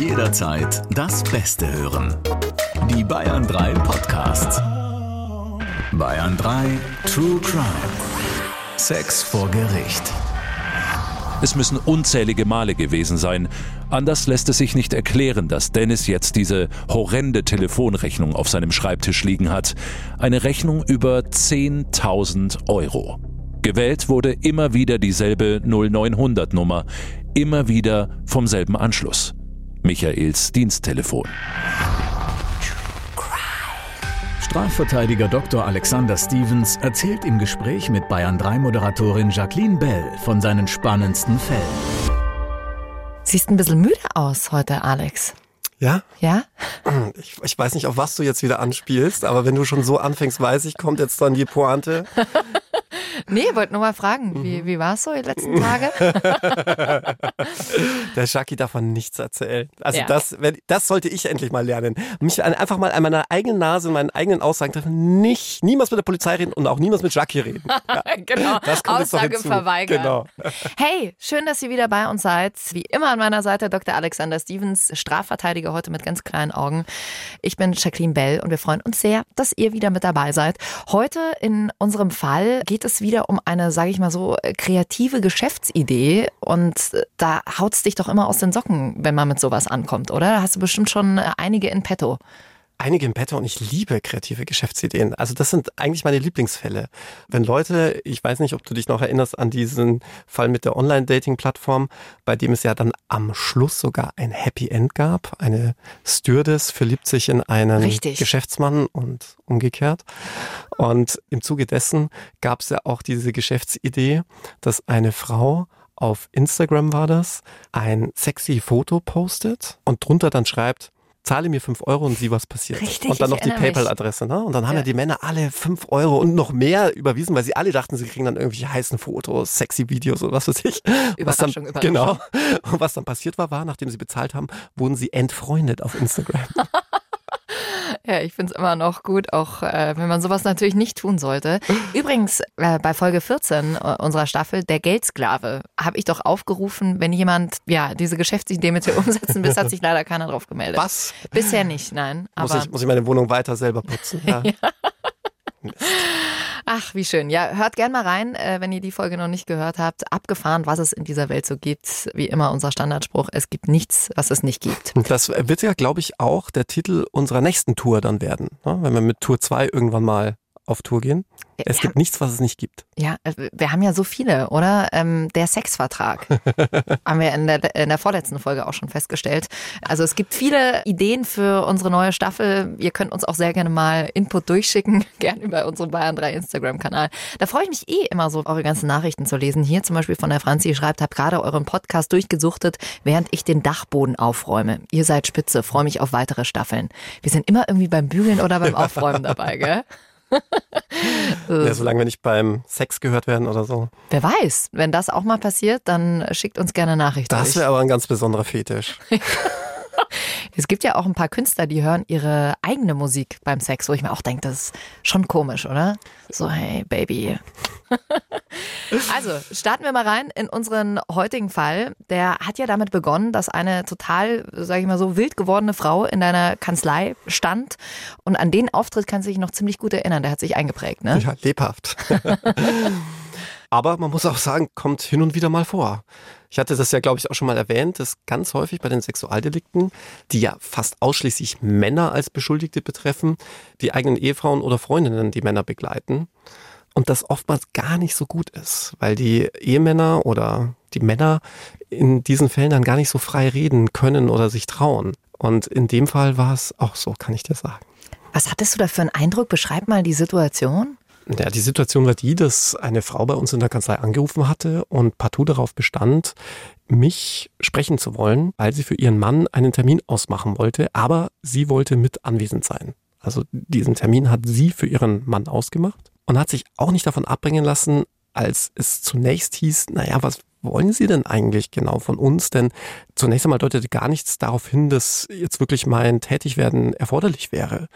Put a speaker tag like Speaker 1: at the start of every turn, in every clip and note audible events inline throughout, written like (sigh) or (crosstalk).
Speaker 1: Jederzeit das Beste hören. Die Bayern 3 Podcasts. Bayern 3 True Crime. Sex vor Gericht.
Speaker 2: Es müssen unzählige Male gewesen sein. Anders lässt es sich nicht erklären, dass Dennis jetzt diese horrende Telefonrechnung auf seinem Schreibtisch liegen hat. Eine Rechnung über 10.000 Euro. Gewählt wurde immer wieder dieselbe 0900 Nummer, immer wieder vom selben Anschluss. Michaels Diensttelefon.
Speaker 1: Strafverteidiger Dr. Alexander Stevens erzählt im Gespräch mit Bayern 3 Moderatorin Jacqueline Bell von seinen spannendsten Fällen.
Speaker 3: Siehst ein bisschen müde aus heute, Alex.
Speaker 4: Ja?
Speaker 3: Ja?
Speaker 4: Ich, ich, weiß nicht, auf was du jetzt wieder anspielst, aber wenn du schon so anfängst, weiß ich, kommt jetzt dann die Pointe. (laughs)
Speaker 3: Nee, wollte nur mal fragen, wie, wie war es so die letzten Tage? (laughs)
Speaker 4: Der Jackie darf von nichts erzählen. Also
Speaker 3: Ja.
Speaker 4: das, das sollte ich endlich mal lernen. Mich einfach mal an meiner eigenen Nase und meinen eigenen Aussagen treffen. Nicht, niemals mit der Polizei reden und auch niemals mit Jackie reden. (laughs)
Speaker 3: genau,
Speaker 4: Das kommt
Speaker 3: Aussage verweigern.
Speaker 4: Genau.
Speaker 3: Hey, schön, dass ihr wieder bei uns seid. Wie immer an meiner Seite Dr. Alexander Stevens, Strafverteidiger heute mit ganz kleinen Augen. Ich bin Jacqueline Bell und wir freuen uns sehr, dass ihr wieder mit dabei seid. Heute in unserem Fall geht es wieder um eine, sage ich mal so, kreative Geschäftsidee und äh, da haut's dich doch immer aus den Socken, wenn man mit sowas ankommt, oder? Da hast du bestimmt schon äh, einige in petto.
Speaker 4: Einige im Petto und ich liebe kreative Geschäftsideen. Also das sind eigentlich meine Lieblingsfälle. Wenn Leute, ich weiß nicht, ob du dich noch erinnerst an diesen Fall mit der Online-Dating-Plattform, bei dem es ja dann am Schluss sogar ein Happy End gab. Eine Stewardess verliebt sich in einen
Speaker 3: Richtig.
Speaker 4: Geschäftsmann und umgekehrt. Und im Zuge dessen gab es ja auch diese Geschäftsidee, dass eine Frau auf Instagram war das, ein sexy Foto postet und drunter dann schreibt, zahle mir fünf Euro und sieh, was passiert.
Speaker 3: Richtig,
Speaker 4: und dann noch die. PayPal-Adresse. Ne? Und dann haben ja.
Speaker 3: Ja.
Speaker 4: die Männer alle fünf Euro und noch mehr überwiesen, weil sie alle dachten, sie kriegen dann irgendwelche heißen Fotos, sexy Videos oder was weiß ich. was dann,
Speaker 3: Überraschung, Überraschung.
Speaker 4: Genau. Und was dann passiert war, war, nachdem sie bezahlt haben, wurden sie entfreundet auf Instagram. (laughs)
Speaker 3: Ja, ich finde es immer noch gut, auch äh, wenn man sowas natürlich nicht tun sollte. (laughs) Übrigens, äh, bei Folge 14 äh, unserer Staffel, der Geldsklave, habe ich doch aufgerufen, wenn jemand ja diese Geschäftsidee mit dir umsetzen will, hat (laughs) sich leider keiner drauf gemeldet.
Speaker 4: Was?
Speaker 3: Bisher nicht, nein.
Speaker 4: Muss ich, muss ich meine Wohnung weiter selber putzen? (laughs) Ja.
Speaker 3: Ach, wie schön. Ja, hört gern mal rein, äh, wenn ihr die Folge noch nicht gehört habt. Abgefahren, was es in dieser Welt so gibt. Wie immer unser Standardspruch, es gibt nichts, was es nicht gibt.
Speaker 4: Und Das wird ja, glaube ich, auch der Titel unserer nächsten Tour dann werden. Ne? Wenn wir mit Tour 2 irgendwann mal auf Tour gehen. Es
Speaker 3: Ja.
Speaker 4: gibt nichts, was es nicht gibt.
Speaker 3: Ja, äh, wir haben ja so viele, oder? Ähm, der Sexvertrag (laughs) haben wir in der, in der vorletzten Folge auch schon festgestellt. Also es gibt viele Ideen für unsere neue Staffel. Ihr könnt uns auch sehr gerne mal Input durchschicken, (laughs) gern über unseren Bayern 3 Instagram-Kanal. Da freue ich mich eh immer so, eure ganzen Nachrichten zu lesen. Hier zum Beispiel von der Franzi schreibt, hab gerade euren Podcast durchgesuchtet, während ich den Dachboden aufräume. Ihr seid spitze, freue mich auf weitere Staffeln. Wir sind immer irgendwie beim Bügeln oder beim (laughs) Aufräumen dabei, gell?
Speaker 4: Ja, solange wir nicht beim Sex gehört werden oder so.
Speaker 3: Wer weiß, wenn das auch mal passiert, dann schickt uns gerne Nachrichten.
Speaker 4: Das wäre aber ein ganz besonderer Fetisch. (laughs) (laughs)
Speaker 3: Es gibt ja auch ein paar Künstler, die hören ihre eigene Musik beim Sex, wo ich mir auch denke, das ist schon komisch, oder? So, hey, Baby. (laughs) also, starten wir mal rein in unseren heutigen Fall. Der hat ja damit begonnen, dass eine total, sage ich mal so, wild gewordene Frau in deiner Kanzlei stand. Und an den Auftritt kannst du dich noch ziemlich gut erinnern. Der hat sich eingeprägt, ne?
Speaker 4: Ja, lebhaft. (laughs) Aber man muss auch sagen, kommt hin und wieder mal vor. Ich hatte das ja, glaube ich, auch schon mal erwähnt, dass ganz häufig bei den Sexualdelikten, die ja fast ausschließlich Männer als Beschuldigte betreffen, die eigenen Ehefrauen oder Freundinnen die Männer begleiten. Und das oftmals gar nicht so gut ist, weil die Ehemänner oder die Männer in diesen Fällen dann gar nicht so frei reden können oder sich trauen. Und in dem Fall war es auch so, kann ich dir sagen.
Speaker 3: Was hattest du da für einen Eindruck? Beschreib mal die Situation.
Speaker 4: Ja, die Situation war die, dass eine Frau bei uns in der Kanzlei angerufen hatte und partout darauf bestand, mich sprechen zu wollen, weil sie für ihren Mann einen Termin ausmachen wollte, aber sie wollte mit anwesend sein. Also diesen Termin hat sie für ihren Mann ausgemacht und hat sich auch nicht davon abbringen lassen, als es zunächst hieß, naja, was wollen Sie denn eigentlich genau von uns? Denn zunächst einmal deutete gar nichts darauf hin, dass jetzt wirklich mein Tätigwerden erforderlich wäre.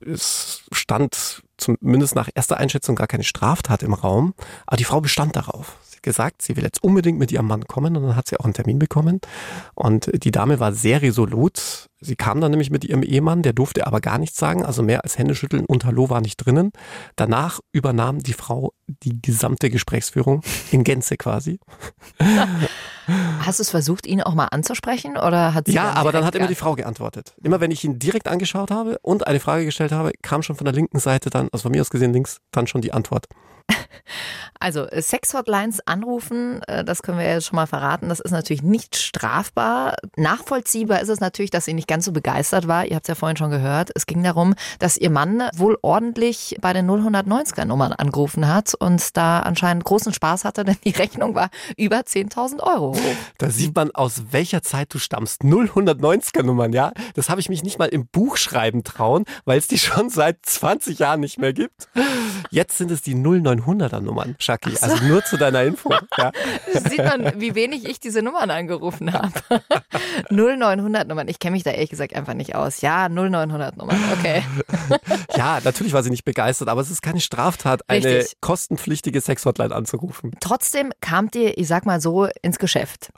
Speaker 4: Es stand zumindest nach erster Einschätzung gar keine Straftat im Raum, aber die Frau bestand darauf. Sie gesagt, sie will jetzt unbedingt mit ihrem Mann kommen und dann hat sie auch einen Termin bekommen. Und die Dame war sehr resolut. Sie kam dann nämlich mit ihrem Ehemann, der durfte aber gar nichts sagen, also mehr als Händeschütteln und Hallo war nicht drinnen. Danach übernahm die Frau die gesamte Gesprächsführung in Gänze quasi. (laughs)
Speaker 3: Hast du es versucht, ihn auch mal anzusprechen oder hat sie
Speaker 4: Ja, aber dann hat immer die Frau geantwortet. Immer wenn ich ihn direkt angeschaut habe und eine Frage gestellt habe, kam schon von der linken Seite dann, also von mir aus gesehen links, dann schon die Antwort. (laughs)
Speaker 3: Also äh, Sex-Hotlines anrufen, äh, das können wir ja schon mal verraten, das ist natürlich nicht strafbar. Nachvollziehbar ist es natürlich, dass sie nicht ganz so begeistert war. Ihr habt es ja vorhin schon gehört. Es ging darum, dass ihr Mann wohl ordentlich bei den 090er-Nummern angerufen hat und da anscheinend großen Spaß hatte, (laughs) denn die Rechnung war über 10.000 Euro.
Speaker 4: Da sieht man, aus welcher Zeit du stammst. 090er Nummern, ja. Das habe ich mich nicht mal im Buch schreiben trauen, weil es die schon seit 20 Jahren nicht mehr gibt. Jetzt sind es die 0900er Nummern, Shaki.
Speaker 3: so.
Speaker 4: Also nur zu deiner Info. (laughs) Ja.
Speaker 3: Sieht man, wie wenig ich diese Nummern angerufen habe. (laughs) 0900 Nummern. Ich kenne mich da ehrlich gesagt einfach nicht aus. Ja, 0900 Nummern. Okay. (laughs)
Speaker 4: ja, natürlich war sie nicht begeistert, aber es ist keine Straftat, eine
Speaker 3: Richtig.
Speaker 4: kostenpflichtige Sexhotline anzurufen.
Speaker 3: Trotzdem kamt ihr, ich sag mal so, ins Geschäft.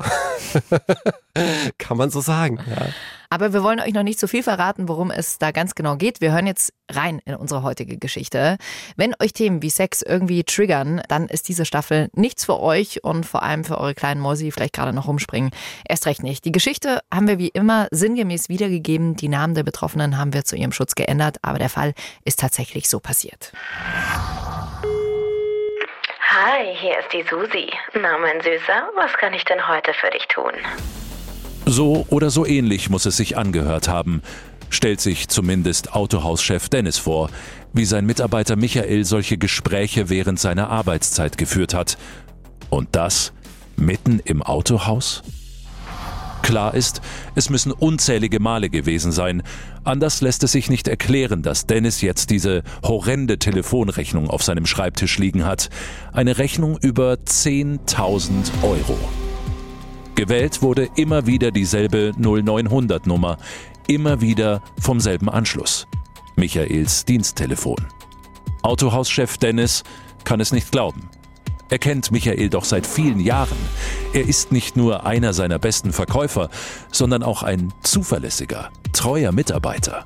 Speaker 3: (laughs)
Speaker 4: Kann man so sagen. Ja.
Speaker 3: Aber wir wollen euch noch nicht so viel verraten, worum es da ganz genau geht. Wir hören jetzt rein in unsere heutige Geschichte. Wenn euch Themen wie Sex irgendwie triggern, dann ist diese Staffel nichts für euch und vor allem für eure kleinen Mäusi, die vielleicht gerade noch rumspringen. Erst recht nicht. Die Geschichte haben wir wie immer sinngemäß wiedergegeben. Die Namen der Betroffenen haben wir zu ihrem Schutz geändert, aber der Fall ist tatsächlich so passiert.
Speaker 5: Hi, hier ist die Susi. Na, mein Süßer, was kann ich denn heute für dich tun?
Speaker 2: So oder so ähnlich muss es sich angehört haben, stellt sich zumindest Autohauschef Dennis vor, wie sein Mitarbeiter Michael solche Gespräche während seiner Arbeitszeit geführt hat. Und das mitten im Autohaus? Klar ist, es müssen unzählige Male gewesen sein. Anders lässt es sich nicht erklären, dass Dennis jetzt diese horrende Telefonrechnung auf seinem Schreibtisch liegen hat. Eine Rechnung über 10.000 Euro. Gewählt wurde immer wieder dieselbe 0900 Nummer, immer wieder vom selben Anschluss. Michaels Diensttelefon. Autohauschef Dennis kann es nicht glauben. Er kennt Michael doch seit vielen Jahren. Er ist nicht nur einer seiner besten Verkäufer, sondern auch ein zuverlässiger, treuer Mitarbeiter.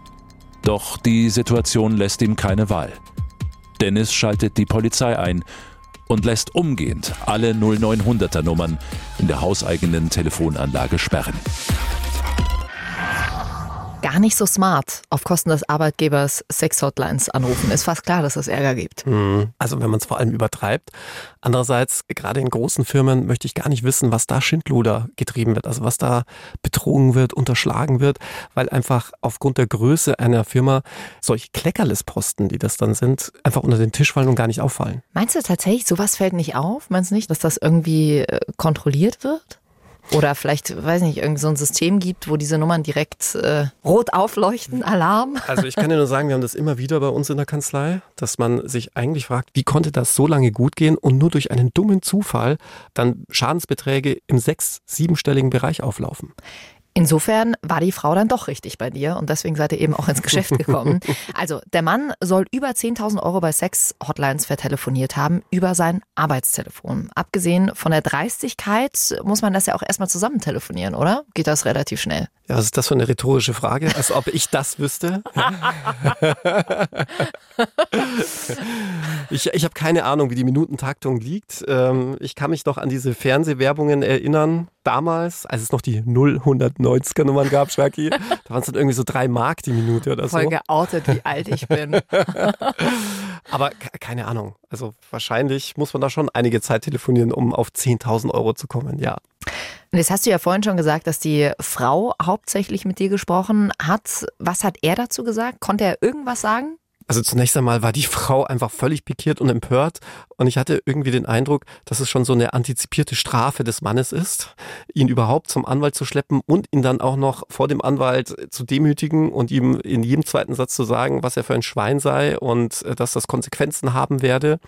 Speaker 2: Doch die Situation lässt ihm keine Wahl. Dennis schaltet die Polizei ein und lässt umgehend alle 0900er Nummern in der hauseigenen Telefonanlage sperren.
Speaker 3: Gar nicht so smart, auf Kosten des Arbeitgebers Sex-Hotlines anrufen. Ist fast klar, dass es Ärger gibt.
Speaker 4: Mhm. Also wenn man es vor allem übertreibt. Andererseits, gerade in großen Firmen möchte ich gar nicht wissen, was da Schindluder getrieben wird, also was da betrogen wird, unterschlagen wird, weil einfach aufgrund der Größe einer Firma solche Kleckerlisposten, die das dann sind, einfach unter den Tisch fallen und gar nicht auffallen.
Speaker 3: Meinst du tatsächlich, sowas fällt nicht auf? Meinst du nicht, dass das irgendwie äh, kontrolliert wird? Oder vielleicht, weiß nicht, irgend so ein System gibt, wo diese Nummern direkt äh, rot aufleuchten, Alarm?
Speaker 4: Also ich kann dir nur sagen, wir haben das immer wieder bei uns in der Kanzlei, dass man sich eigentlich fragt, wie konnte das so lange gut gehen und nur durch einen dummen Zufall dann Schadensbeträge im sechs-, siebenstelligen Bereich auflaufen.
Speaker 3: Insofern war die Frau dann doch richtig bei dir und deswegen seid ihr eben auch ins Geschäft (laughs) gekommen. Also der Mann soll über 10.000 Euro bei Sex-Hotlines vertelefoniert haben über sein Arbeitstelefon. Abgesehen von der Dreistigkeit muss man das ja auch erstmal zusammen telefonieren, oder? Geht das relativ schnell?
Speaker 4: Ja, was ist das für eine rhetorische Frage? Als ob ich das wüsste. (laughs) ich ich habe keine Ahnung, wie die Minutentaktung liegt. Ähm, Ich kann mich noch an diese Fernsehwerbungen erinnern. Damals, als es noch die 090er Nummern gab, Schwacki, da waren es dann irgendwie so drei Mark die Minute oder so.
Speaker 3: Voll geoutet, wie alt ich bin. (laughs)
Speaker 4: Aber ke- keine Ahnung. Also wahrscheinlich muss man da schon einige Zeit telefonieren, um auf 10.000 Euro zu kommen. Ja.
Speaker 3: Und jetzt hast du ja vorhin schon gesagt, dass die Frau hauptsächlich mit dir gesprochen hat. Was hat er dazu gesagt? Konnte er irgendwas sagen?
Speaker 4: Also zunächst einmal war die Frau einfach völlig pikiert und empört und ich hatte irgendwie den Eindruck, dass es schon so eine antizipierte Strafe des Mannes ist, ihn überhaupt zum Anwalt zu schleppen und ihn dann auch noch vor dem Anwalt zu demütigen und ihm in jedem zweiten Satz zu sagen, was er für ein Schwein sei und äh, dass das Konsequenzen haben werde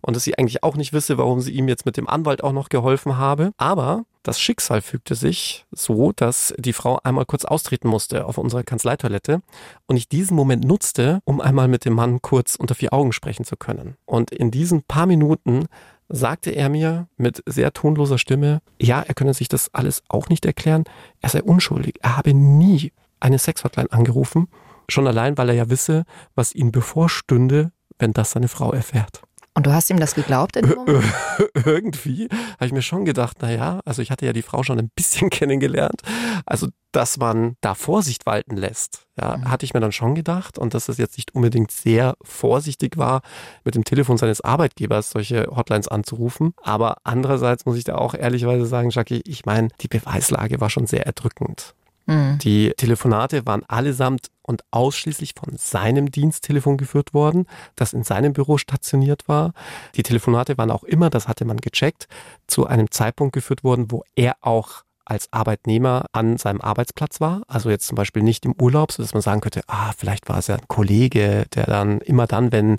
Speaker 4: und dass sie eigentlich auch nicht wisse, warum sie ihm jetzt mit dem Anwalt auch noch geholfen habe. Aber das Schicksal fügte sich so, dass die Frau einmal kurz austreten musste auf unserer Kanzleitoilette und ich diesen Moment nutzte, um einmal mit dem Mann kurz unter vier Augen sprechen zu können. Und in diesen paar Minuten sagte er mir mit sehr tonloser Stimme, ja, er könne sich das alles auch nicht erklären, er sei unschuldig, er habe nie eine Sexhotline angerufen, schon allein, weil er ja wisse, was ihm bevorstünde, wenn das seine Frau erfährt.
Speaker 3: Und du hast ihm das geglaubt? (laughs)
Speaker 4: Irgendwie habe ich mir schon gedacht, na ja, also ich hatte ja die Frau schon ein bisschen (laughs) kennengelernt. Also, dass man da Vorsicht walten lässt, ja, mhm. hatte ich mir dann schon gedacht. Und dass es jetzt nicht unbedingt sehr vorsichtig war, mit dem Telefon seines Arbeitgebers solche Hotlines anzurufen. Aber andererseits muss ich da auch ehrlicherweise sagen, Jackie, ich meine, die Beweislage war schon sehr erdrückend. Mhm. Die Telefonate waren allesamt und ausschließlich von seinem Diensttelefon geführt worden, das in seinem Büro stationiert war. Die Telefonate waren auch immer, das hatte man gecheckt, zu einem Zeitpunkt geführt worden, wo er auch als Arbeitnehmer an seinem Arbeitsplatz war. Also jetzt zum Beispiel nicht im Urlaub, so dass man sagen könnte, ah, vielleicht war es ja ein Kollege, der dann immer dann, wenn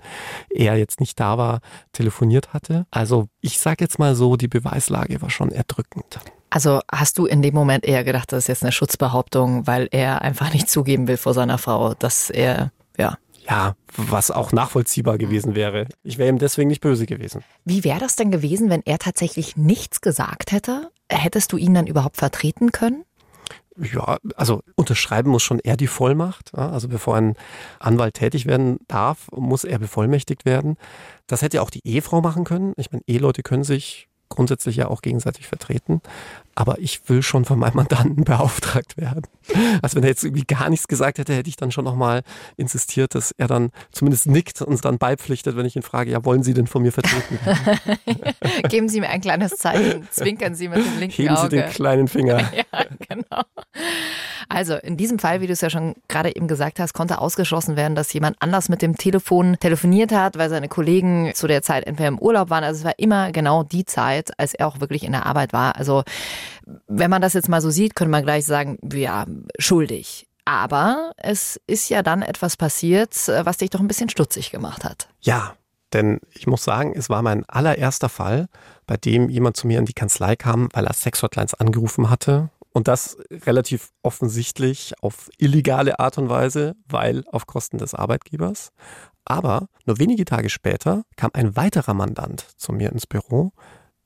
Speaker 4: er jetzt nicht da war, telefoniert hatte. Also ich sage jetzt mal so, die Beweislage war schon erdrückend.
Speaker 3: Also hast du in dem Moment eher gedacht, das ist jetzt eine Schutzbehauptung, weil er einfach nicht zugeben will vor seiner Frau, dass er, ja.
Speaker 4: Ja, was auch nachvollziehbar gewesen wäre. Ich wäre ihm deswegen nicht böse gewesen.
Speaker 3: Wie wäre das denn gewesen, wenn er tatsächlich nichts gesagt hätte? Hättest du ihn dann überhaupt vertreten können?
Speaker 4: Ja, also unterschreiben muss schon er die Vollmacht. Also bevor ein Anwalt tätig werden darf, muss er bevollmächtigt werden. Das hätte auch die Ehefrau machen können. Ich meine, Eheleute können sich grundsätzlich ja auch gegenseitig vertreten. Aber ich will schon von meinem Mandanten (laughs) beauftragt werden. Also wenn er jetzt irgendwie gar nichts gesagt hätte, hätte ich dann schon nochmal insistiert, dass er dann zumindest nickt und dann beipflichtet, wenn ich ihn frage, ja, wollen Sie denn von mir vertreten? (laughs)
Speaker 3: Geben Sie mir ein kleines Zeichen, zwinkern Sie mit dem linken
Speaker 4: Heben
Speaker 3: Auge.
Speaker 4: Sie den kleinen Finger. (laughs)
Speaker 3: ja, genau. Also in diesem Fall, wie du es ja schon gerade eben gesagt hast, konnte ausgeschlossen werden, dass jemand anders mit dem Telefon telefoniert hat, weil seine Kollegen zu der Zeit entweder im Urlaub waren. Also es war immer genau die Zeit, als er auch wirklich in der Arbeit war. Also wenn man das jetzt mal so sieht, könnte man gleich sagen, ja, schuldig. Aber es ist ja dann etwas passiert, was dich doch ein bisschen stutzig gemacht hat.
Speaker 4: Ja, denn ich muss sagen, es war mein allererster Fall, bei dem jemand zu mir in die Kanzlei kam, weil er Sexhotlines angerufen hatte und das relativ offensichtlich auf illegale Art und Weise, weil auf Kosten des Arbeitgebers. Aber nur wenige Tage später kam ein weiterer Mandant zu mir ins Büro,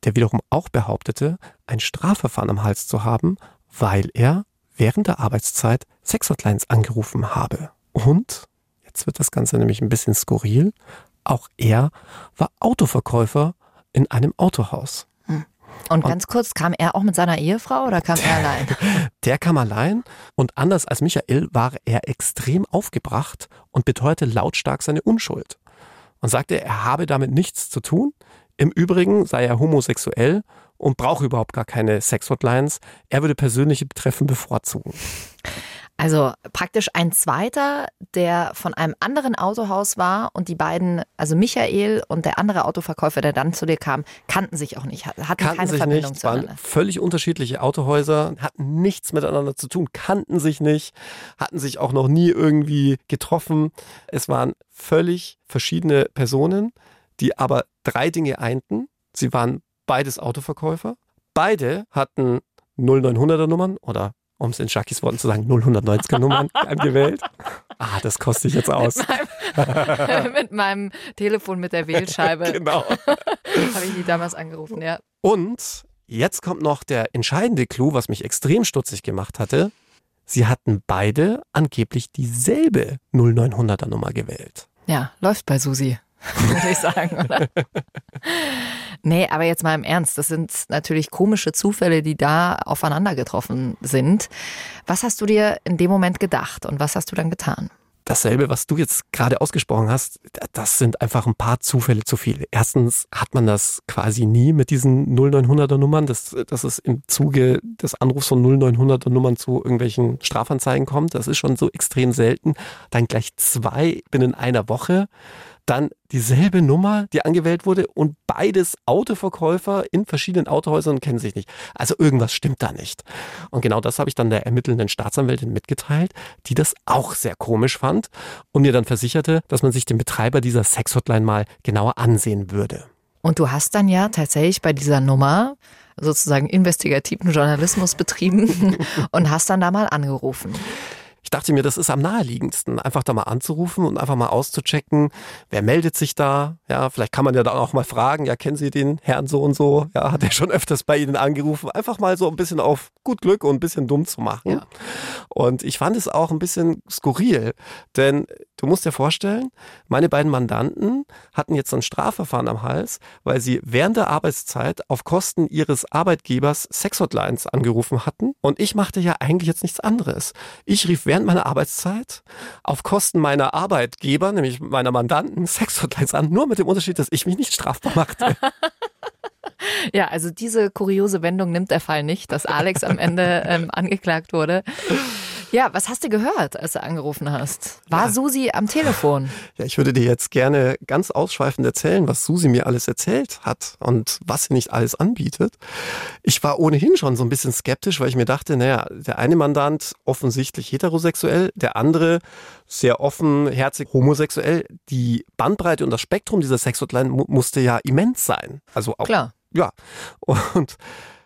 Speaker 4: der wiederum auch behauptete, ein Strafverfahren am Hals zu haben, weil er während der Arbeitszeit Sexhotlines angerufen habe. Und, jetzt wird das Ganze nämlich ein bisschen skurril, auch er war Autoverkäufer in einem Autohaus.
Speaker 3: Und ganz und kurz, kam er auch mit seiner Ehefrau oder kam er allein? (laughs)
Speaker 4: Der kam allein und anders als Michael war er extrem aufgebracht und beteuerte lautstark seine Unschuld. Und sagte, er habe damit nichts zu tun. Im Übrigen sei er homosexuell und brauche überhaupt gar keine Sex-Hotlines. Er würde persönliche Treffen bevorzugen.
Speaker 3: Also praktisch ein zweiter, der von einem anderen Autohaus war und die beiden, also Michael und der andere Autoverkäufer, der dann zu dir kam, kannten sich auch nicht, hatten kannten keine sich Verbindung
Speaker 4: nicht, zueinander. Waren völlig unterschiedliche Autohäuser, hatten nichts miteinander zu tun, kannten sich nicht, hatten sich auch noch nie irgendwie getroffen. Es waren völlig verschiedene Personen, die aber drei Dinge einten. Sie waren beides Autoverkäufer. Beide hatten 0900er Nummern oder um es in Shakis Worten zu sagen, 090er Nummern (laughs) angewählt. Ah, das koste ich jetzt aus.
Speaker 3: Mit meinem, (laughs) mit meinem Telefon mit der Wählscheibe. (laughs)
Speaker 4: genau.
Speaker 3: Habe ich die damals angerufen, ja.
Speaker 4: Und jetzt kommt noch der entscheidende Clou, was mich extrem stutzig gemacht hatte. Sie hatten beide angeblich dieselbe 0900er Nummer gewählt.
Speaker 3: Ja, läuft bei Susi. (laughs) würde ich sagen, oder? nee, aber jetzt mal im Ernst, das sind natürlich komische Zufälle, die da aufeinander getroffen sind. Was hast du dir in dem Moment gedacht und was hast du dann getan?
Speaker 4: dasselbe, was du jetzt gerade ausgesprochen hast, das sind einfach ein paar Zufälle zu viel. Erstens hat man das quasi nie mit diesen 0900er Nummern, dass, dass es im Zuge des Anrufs von 0900er Nummern zu irgendwelchen Strafanzeigen kommt. Das ist schon so extrem selten. Dann gleich zwei binnen einer Woche dann dieselbe Nummer, die angewählt wurde und beides Autoverkäufer in verschiedenen Autohäusern kennen sich nicht. Also irgendwas stimmt da nicht. Und genau das habe ich dann der ermittelnden Staatsanwältin mitgeteilt, die das auch sehr komisch fand und mir dann versicherte, dass man sich den Betreiber dieser Sexhotline mal genauer ansehen würde.
Speaker 3: Und du hast dann ja tatsächlich bei dieser Nummer sozusagen investigativen Journalismus betrieben (laughs) und hast dann da mal angerufen.
Speaker 4: Ich dachte mir, das ist am naheliegendsten, einfach da mal anzurufen und einfach mal auszuchecken, wer meldet sich da. Ja, vielleicht kann man ja da auch mal fragen, ja, kennen Sie den Herrn so und so? Ja, hat er schon öfters bei Ihnen angerufen? Einfach mal so ein bisschen auf gut Glück und ein bisschen dumm zu machen. Ja. Und ich fand es auch ein bisschen skurril, denn du musst dir vorstellen, meine beiden Mandanten hatten jetzt ein Strafverfahren am Hals, weil sie während der Arbeitszeit auf Kosten ihres Arbeitgebers Sexhotlines angerufen hatten. Und ich machte ja eigentlich jetzt nichts anderes. Ich rief während meiner Arbeitszeit auf Kosten meiner Arbeitgeber, nämlich meiner Mandanten, Sexhotlines an, nur mit dem Unterschied, dass ich mich nicht strafbar machte. (laughs)
Speaker 3: Ja, also diese kuriose Wendung nimmt der Fall nicht, dass Alex am Ende ähm, angeklagt wurde. Ja, was hast du gehört, als du angerufen hast? War ja. Susi am Telefon? (laughs)
Speaker 4: Ja, ich würde dir jetzt gerne ganz ausschweifend erzählen, was Susi mir alles erzählt hat und was sie nicht alles anbietet. Ich war ohnehin schon so ein bisschen skeptisch, weil ich mir dachte, naja, der eine Mandant offensichtlich heterosexuell, der andere sehr offenherzig homosexuell. Die Bandbreite und das Spektrum dieser Sexhotline mu musste ja immens sein. Also auch.
Speaker 3: Klar.
Speaker 4: Ja. Und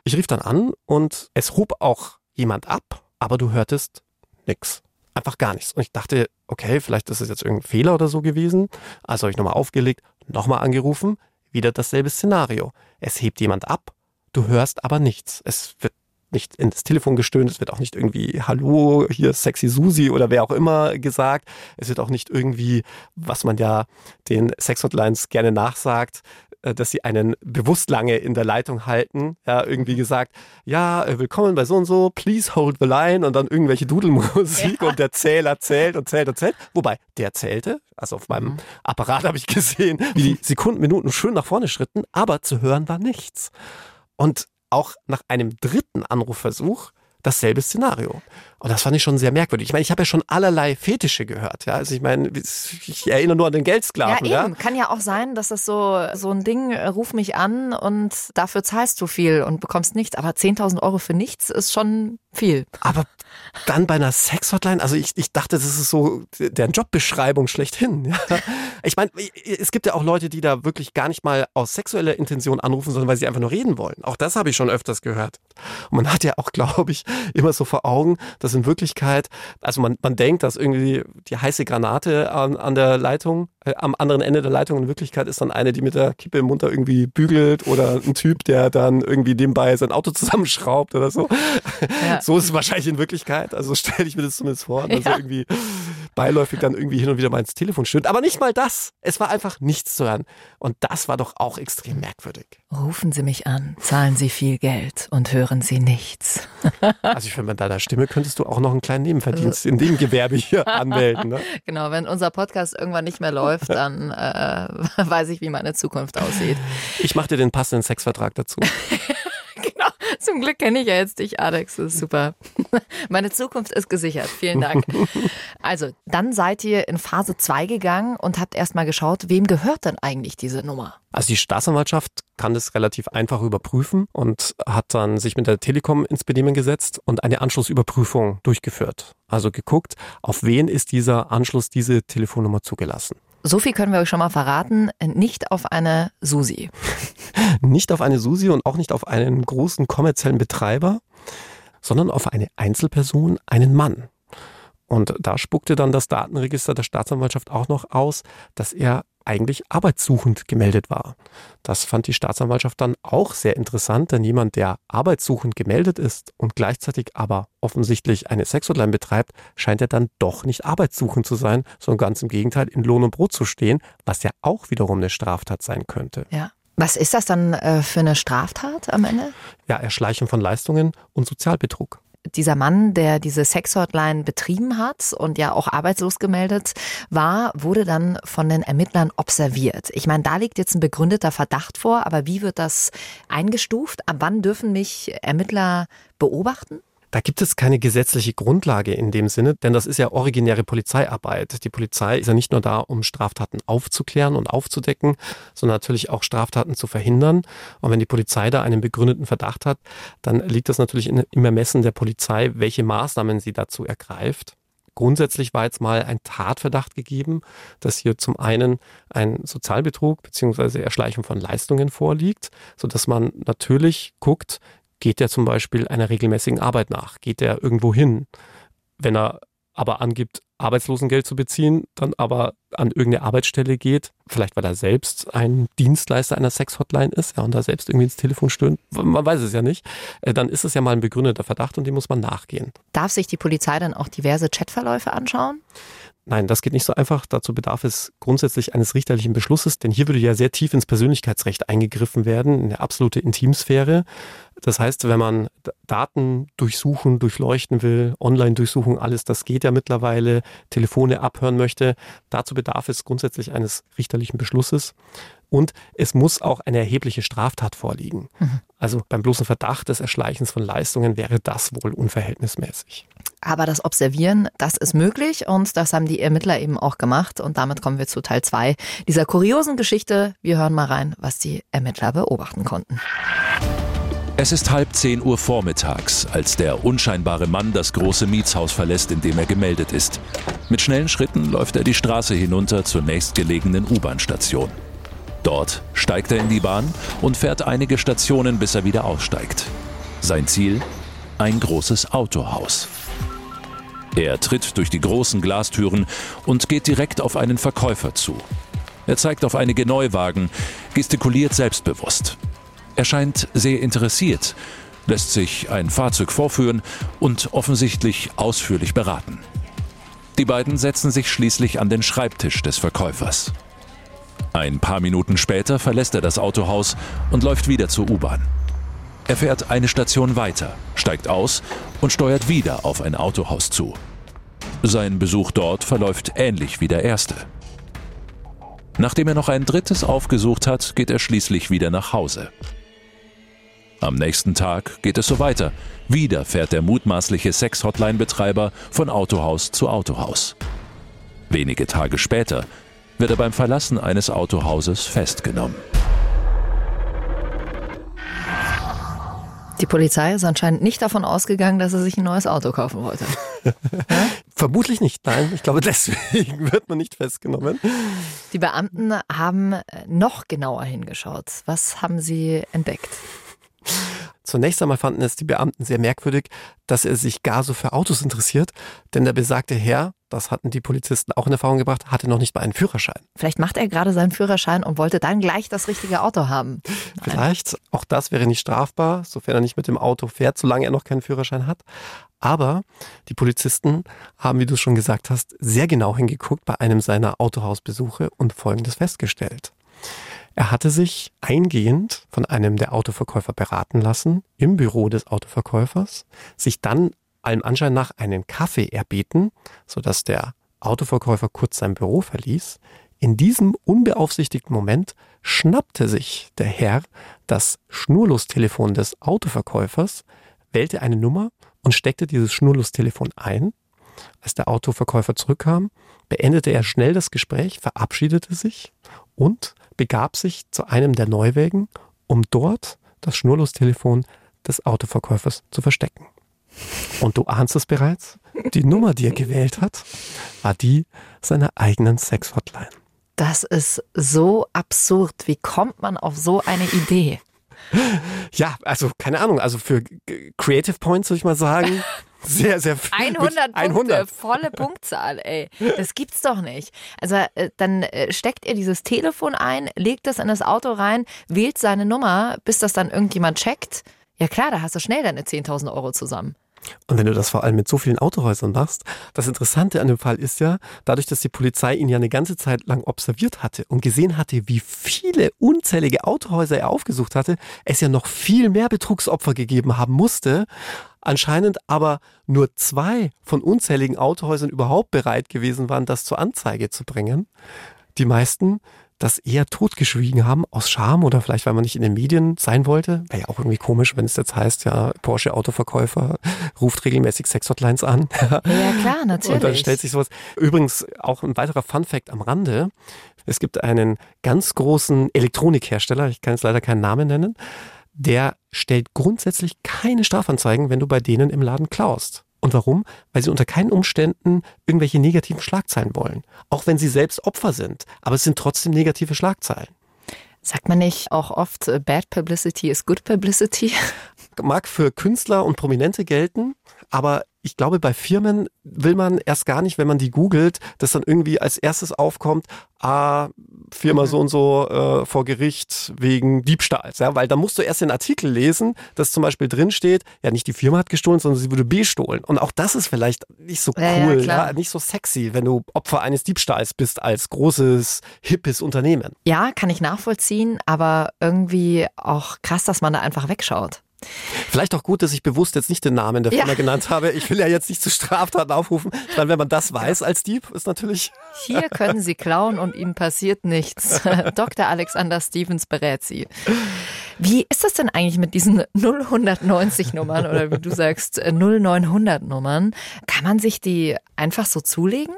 Speaker 4: ich rief dann an und es hob auch jemand ab, aber du hörtest nix. Einfach gar nichts. Und ich dachte, okay, vielleicht ist es jetzt irgendein Fehler oder so gewesen. Also habe ich nochmal aufgelegt, nochmal angerufen, wieder dasselbe Szenario. Es hebt jemand ab, du hörst aber nichts. Es wird nicht ins Telefon gestöhnt, es wird auch nicht irgendwie Hallo, hier sexy Susi oder wer auch immer gesagt. Es wird auch nicht irgendwie, was man ja den Sexhotlines gerne nachsagt, äh, dass sie einen bewusst lange in der Leitung halten. Ja, irgendwie gesagt, ja, äh, willkommen bei so und so, please hold the line und dann irgendwelche Dudelmusik ja. und der Zähler zählt und zählt und zählt. Wobei, der zählte, also auf meinem mhm. Apparat habe ich gesehen, (laughs) wie die Sekunden, Minuten schön nach vorne schritten, aber zu hören war nichts. Und auch nach einem dritten Anrufversuch dasselbe Szenario. Und das fand ich schon sehr merkwürdig. Ich meine, ich habe ja schon allerlei Fetische gehört. Ja? Also ich meine, ich erinnere nur an den Geldsklaven.
Speaker 3: Ja, eben. Ja? Kann ja auch sein, dass das so, so ein Ding, äh, ruf mich an und dafür zahlst du viel und bekommst nichts. Aber 10.000 Euro für nichts ist schon viel.
Speaker 4: Aber dann bei einer Sexhotline, also ich, ich dachte, das ist so deren Jobbeschreibung schlechthin. Ja? Ich meine, es gibt ja auch Leute, die da wirklich gar nicht mal aus sexueller Intention anrufen, sondern weil sie einfach nur reden wollen. Auch das habe ich schon öfters gehört. Und man hat ja auch, glaube ich, immer so vor Augen, dass in Wirklichkeit, also man, man denkt, dass irgendwie die heiße Granate an, an der Leitung, äh, am anderen Ende der Leitung in Wirklichkeit ist dann eine, die mit der Kippe im Mund da irgendwie bügelt oder ein Typ, der dann irgendwie nebenbei sein Auto (laughs) zusammenschraubt oder so. Ja. So ist es wahrscheinlich in Wirklichkeit. Also (laughs) stelle ich mir das zumindest vor, dass ja. er irgendwie beiläufig dann irgendwie hin und wieder mal ins Telefon stöhnt. Aber nicht mal das. Es war einfach nichts zu hören. Und das war doch auch extrem merkwürdig.
Speaker 3: Rufen Sie mich an, zahlen Sie viel Geld und hören Sie nichts. (laughs)
Speaker 4: also ich finde, mit deiner Stimme könntest du auch noch einen kleinen Nebenverdienst in dem Gewerbe hier anmelden. Ne?
Speaker 3: Genau, wenn unser Podcast irgendwann nicht mehr läuft, (laughs) dann äh, (laughs) weiß ich, wie meine Zukunft aussieht.
Speaker 4: Ich mache dir den passenden Sexvertrag dazu. (laughs)
Speaker 3: Zum Glück kenne ich ja jetzt dich, Alex. Das ist super. Meine Zukunft ist gesichert. Vielen Dank. Also, dann seid ihr in Phase 2 gegangen und habt erstmal geschaut, wem gehört denn eigentlich diese Nummer?
Speaker 4: Also die Staatsanwaltschaft kann das relativ einfach überprüfen und hat dann sich mit der Telekom ins Benehmen gesetzt und eine Anschlussüberprüfung durchgeführt. Also geguckt, auf wen ist dieser Anschluss, diese Telefonnummer zugelassen.
Speaker 3: So viel können wir euch schon mal verraten, nicht auf eine Susi. (laughs)
Speaker 4: nicht auf eine Susi und auch nicht auf einen großen kommerziellen Betreiber, sondern auf eine Einzelperson, einen Mann. Und da spuckte dann das Datenregister der Staatsanwaltschaft auch noch aus, dass er eigentlich arbeitssuchend gemeldet war. Das fand die Staatsanwaltschaft dann auch sehr interessant, denn jemand, der arbeitssuchend gemeldet ist und gleichzeitig aber offensichtlich eine Sexhotline betreibt, scheint ja dann doch nicht arbeitssuchend zu sein, sondern ganz im Gegenteil in Lohn und Brot zu stehen, was ja auch wiederum eine Straftat sein könnte.
Speaker 3: Ja. Was ist das dann äh, für eine Straftat am Ende?
Speaker 4: Ja, Erschleichen von Leistungen und Sozialbetrug
Speaker 3: dieser Mann, der diese Sexhotline betrieben hat und ja auch arbeitslos gemeldet war, wurde dann von den Ermittlern observiert. Ich meine, da liegt jetzt ein begründeter Verdacht vor, aber wie wird das eingestuft? Ab wann dürfen mich Ermittler beobachten?
Speaker 4: Da gibt es keine gesetzliche Grundlage in dem Sinne, denn das ist ja originäre Polizeiarbeit. Die Polizei ist ja nicht nur da, um Straftaten aufzuklären und aufzudecken, sondern natürlich auch Straftaten zu verhindern. Und wenn die Polizei da einen begründeten Verdacht hat, dann liegt das natürlich im Ermessen der Polizei, welche Maßnahmen sie dazu ergreift. Grundsätzlich war jetzt mal ein Tatverdacht gegeben, dass hier zum einen ein Sozialbetrug bzw. Erschleichung von Leistungen vorliegt, so dass man natürlich guckt, Geht er zum Beispiel einer regelmäßigen Arbeit nach? Geht er irgendwo hin? Wenn er aber angibt, Arbeitslosengeld zu beziehen, dann aber an irgendeine Arbeitsstelle geht, vielleicht weil er selbst ein Dienstleister einer Sexhotline ist ja, und da selbst irgendwie ins Telefon stöhnt, man weiß es ja nicht, äh, dann ist es ja mal ein begründeter Verdacht und dem muss man nachgehen.
Speaker 3: Darf sich die Polizei dann auch diverse Chatverläufe anschauen?
Speaker 4: Nein, das geht nicht so einfach. Dazu bedarf es grundsätzlich eines richterlichen Beschlusses, denn hier würde ja sehr tief ins Persönlichkeitsrecht eingegriffen werden, in der absolute Intimsphäre. Das heißt, wenn man Daten durchsuchen, durchleuchten will, Online-Durchsuchung, alles, das geht ja mittlerweile, Telefone abhören möchte, dazu bedarf es grundsätzlich eines richterlichen Beschlusses. Und es muss auch eine erhebliche Straftat vorliegen. Mhm. Also beim bloßen Verdacht des Erschleichens von Leistungen wäre das wohl unverhältnismäßig.
Speaker 3: Aber das Observieren, das ist möglich und das haben die Ermittler eben auch gemacht. Und damit kommen wir zu Teil 2 dieser kuriosen Geschichte. Wir hören mal rein, was die Ermittler beobachten konnten.
Speaker 2: Es ist halb zehn Uhr vormittags, als der unscheinbare Mann das große Mietshaus verlässt, in dem er gemeldet ist. Mit schnellen Schritten läuft er die Straße hinunter zur nächstgelegenen U-Bahn-Station. Dort steigt er in die Bahn und fährt einige Stationen, bis er wieder aussteigt. Sein Ziel? Ein großes Autohaus. Er tritt durch die großen Glastüren und geht direkt auf einen Verkäufer zu. Er zeigt auf einige Neuwagen, gestikuliert selbstbewusst. Er scheint sehr interessiert, lässt sich ein Fahrzeug vorführen und offensichtlich ausführlich beraten. Die beiden setzen sich schließlich an den Schreibtisch des Verkäufers. Ein paar Minuten später verlässt er das Autohaus und läuft wieder zur U-Bahn. Er fährt eine Station weiter, steigt aus und steuert wieder auf ein Autohaus zu. Sein Besuch dort verläuft ähnlich wie der erste. Nachdem er noch ein drittes aufgesucht hat, geht er schließlich wieder nach Hause. Am nächsten Tag geht es so weiter. Wieder fährt der mutmaßliche Sex-Hotline-Betreiber von Autohaus zu Autohaus. Wenige Tage später wird er beim Verlassen eines Autohauses festgenommen.
Speaker 3: Die Polizei ist anscheinend nicht davon ausgegangen, dass er sich ein neues Auto kaufen wollte. (laughs)
Speaker 4: Vermutlich nicht, nein. Ich glaube, (laughs) deswegen wird man nicht festgenommen.
Speaker 3: Die Beamten haben noch genauer hingeschaut. Was haben sie entdeckt?
Speaker 4: Zunächst einmal fanden es die Beamten sehr merkwürdig, dass er sich gar so für Autos interessiert, denn der besagte Herr, das hatten die Polizisten auch in Erfahrung gebracht, hatte noch nicht mal einen Führerschein.
Speaker 3: Vielleicht macht er gerade seinen Führerschein und wollte dann gleich das richtige Auto haben.
Speaker 4: Nein. Vielleicht, auch das wäre nicht strafbar, sofern er nicht mit dem Auto fährt, solange er noch keinen Führerschein hat. Aber die Polizisten haben, wie du schon gesagt hast, sehr genau hingeguckt bei einem seiner Autohausbesuche und Folgendes festgestellt. Er hatte sich eingehend von einem der Autoverkäufer beraten lassen, im Büro des Autoverkäufers, sich dann allem Anschein nach einen Kaffee erbeten, sodass der Autoverkäufer kurz sein Büro verließ. In diesem unbeaufsichtigten Moment schnappte sich der Herr das Schnurlostelefon des Autoverkäufers, wählte eine Nummer und steckte dieses Schnurlostelefon ein. Als der Autoverkäufer zurückkam, beendete er schnell das Gespräch, verabschiedete sich und begab sich zu einem der Neuwägen, um dort das Schnurlostelefon des Autoverkäufers zu verstecken. Und du ahnst es bereits, die (laughs) Nummer, die er gewählt hat, war die seiner eigenen Sex-Hotline.
Speaker 3: Das ist so absurd. Wie kommt man auf so eine Idee?
Speaker 4: Ja, also keine Ahnung, also für Creative Points würde ich mal sagen, (laughs) sehr, sehr
Speaker 3: viel. 100 Punkte, volle Punktzahl, ey. Das gibt's doch nicht. Also äh, dann äh, steckt er dieses Telefon ein, legt es in das Auto rein, wählt seine Nummer, bis das dann irgendjemand checkt. Ja klar, da hast du schnell deine 10.000 Euro zusammen.
Speaker 4: Und wenn du das vor allem mit so vielen Autohäusern machst, das Interessante an dem Fall ist ja, dadurch, dass die Polizei ihn ja eine ganze Zeit lang observiert hatte und gesehen hatte, wie viele unzählige Autohäuser er aufgesucht hatte, es ja noch viel mehr Betrugsopfer gegeben haben musste. Anscheinend aber nur zwei von unzähligen Autohäusern überhaupt bereit gewesen waren, das zur Anzeige zu bringen. Die meisten das eher totgeschwiegen haben, aus Scham oder vielleicht, weil man nicht in den Medien sein wollte. Wäre ja auch irgendwie komisch, wenn es jetzt heißt, ja, Porsche Autoverkäufer (laughs) ruft regelmäßig Sexhotlines an. (laughs)
Speaker 3: Ja, klar, natürlich.
Speaker 4: Und dann stellt sich sowas. Übrigens auch ein weiterer Fun-Fact am Rande. Es gibt einen ganz großen Elektronikhersteller, ich kann jetzt leider keinen Namen nennen, der stellt grundsätzlich keine Strafanzeigen, wenn du bei denen im Laden klaust. Und warum? Weil sie unter keinen Umständen irgendwelche negativen Schlagzeilen wollen. Auch wenn sie selbst Opfer sind. Aber es sind trotzdem negative Schlagzeilen.
Speaker 3: Sagt man nicht auch oft, äh, Bad Publicity is Good Publicity? (laughs)
Speaker 4: mag für Künstler und Prominente gelten, aber ich glaube, bei Firmen will man erst gar nicht, wenn man die googelt, dass dann irgendwie als erstes aufkommt, ah, Firma mhm. so und so äh, vor Gericht wegen Diebstahls. Ja, weil da musst du erst den Artikel lesen, dass zum Beispiel drin steht, ja nicht die Firma hat gestohlen, sondern sie wurde bestohlen. Und auch das ist vielleicht nicht so cool, ja, ja, ja, nicht so sexy, wenn du Opfer eines Diebstahls bist als großes, hippes Unternehmen.
Speaker 3: Ja, kann ich nachvollziehen, aber irgendwie auch krass, dass man da einfach wegschaut.
Speaker 4: Vielleicht auch gut, dass ich bewusst jetzt nicht den Namen der Firma ja. genannt habe. Ich will ja jetzt nicht zu Straftaten aufrufen. Ich meine, wenn man das weiß als Dieb, ist natürlich.
Speaker 3: Hier können Sie klauen und Ihnen passiert nichts. (laughs) Dr. Alexander Stevens berät Sie. Wie ist das denn eigentlich mit diesen 0190 Nummern oder wie du sagst 0900 Nummern? Kann man sich die einfach so zulegen?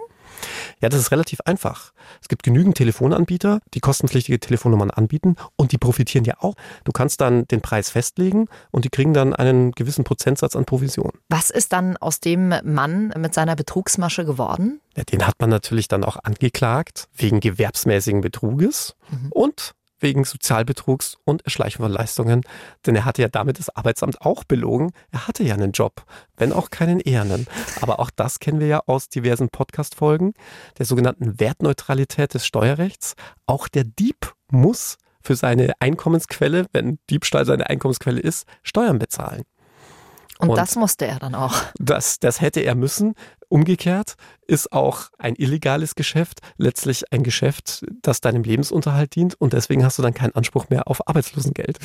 Speaker 4: Ja, das ist relativ einfach. Es gibt genügend Telefonanbieter, die kostenpflichtige Telefonnummern anbieten und die profitieren ja auch. Du kannst dann den Preis festlegen und die kriegen dann einen gewissen Prozentsatz an Provision.
Speaker 3: Was ist dann aus dem Mann mit seiner Betrugsmasche geworden?
Speaker 4: Ja, den hat man natürlich dann auch angeklagt wegen gewerbsmäßigen Betruges mhm. und wegen Sozialbetrugs und Erschleichen von Leistungen, denn er hatte ja damit das Arbeitsamt auch belogen. Er hatte ja einen Job, wenn auch keinen ehernen. Aber auch das kennen wir ja aus diversen Podcast-Folgen, der sogenannten Wertneutralität des Steuerrechts. Auch der Dieb muss für seine Einkommensquelle, wenn Diebstahl seine Einkommensquelle ist, Steuern bezahlen.
Speaker 3: Und, und, das musste er dann auch.
Speaker 4: Das, das hätte er müssen. Umgekehrt ist auch ein illegales Geschäft letztlich ein Geschäft, das deinem Lebensunterhalt dient und deswegen hast du dann keinen Anspruch mehr auf Arbeitslosengeld.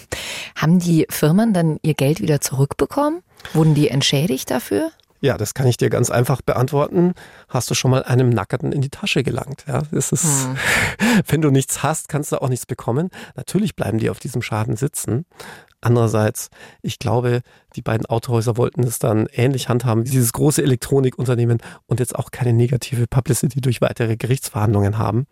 Speaker 4: (laughs)
Speaker 3: Haben die Firmen dann ihr Geld wieder zurückbekommen? Wurden die entschädigt dafür?
Speaker 4: Ja, das kann ich dir ganz einfach beantworten. Hast du schon mal einem Nackerten in die Tasche gelangt? Ja, das ist, hm. (laughs) wenn du nichts hast, kannst du auch nichts bekommen. Natürlich bleiben die auf diesem Schaden sitzen. Andererseits, ich glaube, die beiden Autohäuser wollten es dann ähnlich handhaben dieses große Elektronikunternehmen und jetzt auch keine negative Publicity durch weitere Gerichtsverhandlungen haben.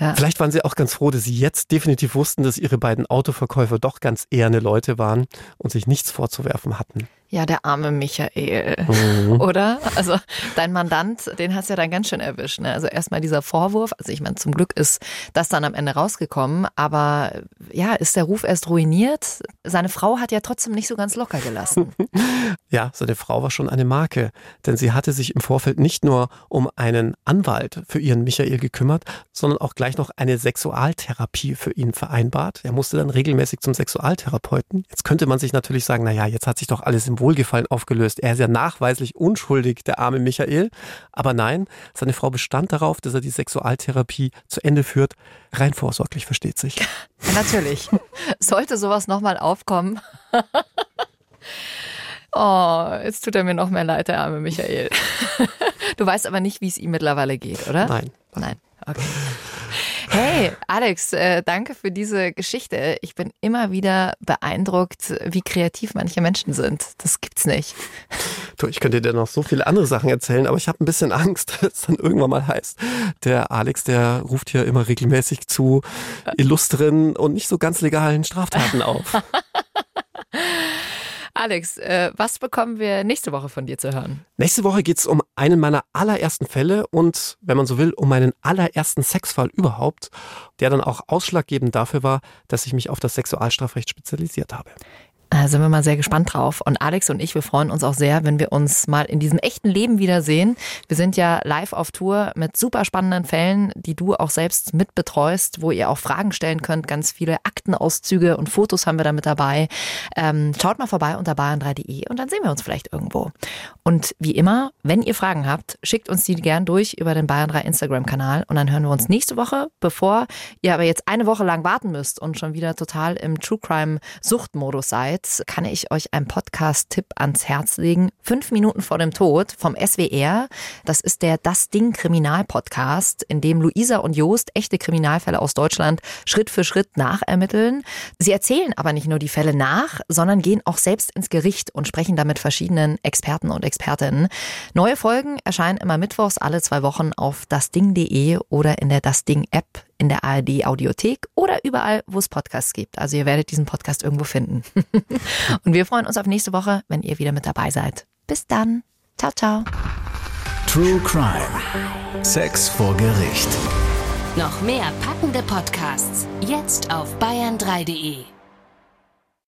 Speaker 4: Ja. Vielleicht waren sie auch ganz froh, dass sie jetzt definitiv wussten, dass ihre beiden Autoverkäufer doch ganz eherne Leute waren und sich nichts vorzuwerfen hatten.
Speaker 3: Ja, der arme Michael, mhm. oder? Also dein Mandant, den hast du ja dann ganz schön erwischt. Ne? Also erstmal dieser Vorwurf, also ich meine, zum Glück ist das dann am Ende rausgekommen, aber ja, ist der Ruf erst ruiniert? Seine Frau hat ja trotzdem nicht so ganz locker gelassen. (laughs)
Speaker 4: ja, seine Frau war schon eine Marke, denn sie hatte sich im Vorfeld nicht nur um einen Anwalt für ihren Michael gekümmert, sondern auch gleich noch eine Sexualtherapie für ihn vereinbart. Er musste dann regelmäßig zum Sexualtherapeuten. Jetzt könnte man sich natürlich sagen, naja, jetzt hat sich doch alles im Wohlgefallen aufgelöst. Er ist ja nachweislich unschuldig, der arme Michael. Aber nein, seine Frau bestand darauf, dass er die Sexualtherapie zu Ende führt. Rein vorsorglich, versteht sich. (laughs)
Speaker 3: Natürlich. Sollte sowas nochmal aufkommen. (laughs) Oh, jetzt tut er mir noch mehr leid, der arme Michael. (laughs) Du weißt aber nicht, wie es ihm mittlerweile geht, oder?
Speaker 4: Nein.
Speaker 3: Nein. Okay. Hey, Alex, äh, danke für diese Geschichte. Ich bin immer wieder beeindruckt, wie kreativ manche Menschen sind. Das gibt's nicht.
Speaker 4: Du, ich könnte dir noch so viele andere Sachen erzählen, aber ich habe ein bisschen Angst, (laughs) dass es dann irgendwann mal heißt, der Alex, der ruft hier immer regelmäßig zu illustren und nicht so ganz legalen Straftaten auf. (laughs)
Speaker 3: Alex, äh, was bekommen wir nächste Woche von dir zu hören?
Speaker 4: Nächste Woche geht es um einen meiner allerersten Fälle und, wenn man so will, um meinen allerersten Sexfall überhaupt, der dann auch ausschlaggebend dafür war, dass ich mich auf das Sexualstrafrecht spezialisiert habe.
Speaker 3: Da sind wir mal sehr gespannt drauf. Und Alex und ich, wir freuen uns auch sehr, wenn wir uns mal in diesem echten Leben wiedersehen. Wir sind ja live auf Tour mit super spannenden Fällen, die du auch selbst mitbetreust, wo ihr auch Fragen stellen könnt. Ganz viele Aktenauszüge und Fotos haben wir da mit dabei. Ähm, schaut mal vorbei unter bayern3.de und dann sehen wir uns vielleicht irgendwo. Und wie immer, wenn ihr Fragen habt, schickt uns die gern durch über den Bayern 3 Instagram-Kanal und dann hören wir uns nächste Woche, bevor ihr aber jetzt eine Woche lang warten müsst und schon wieder total im True Crime Suchtmodus seid Jetzt kann ich euch einen Podcast-Tipp ans Herz legen. Fünf Minuten vor dem Tod vom SWR. Das ist der Das Ding Kriminal-Podcast, in dem Luisa und Joost echte Kriminalfälle aus Deutschland Schritt für Schritt nachermitteln. Sie erzählen aber nicht nur die Fälle nach, sondern gehen auch selbst ins Gericht und sprechen da mit verschiedenen Experten und Expertinnen. Neue Folgen erscheinen immer mittwochs alle zwei Wochen auf dasding.de oder in der Das Ding App in der ARD Audiothek oder überall, wo es Podcasts gibt. Also ihr werdet diesen Podcast irgendwo finden. (laughs) Und wir freuen uns auf nächste Woche, wenn ihr wieder mit dabei seid. Bis dann. Ciao, ciao.
Speaker 1: True Crime. Sex vor Gericht.
Speaker 6: Noch mehr packende Podcasts. Jetzt auf bayern3.de.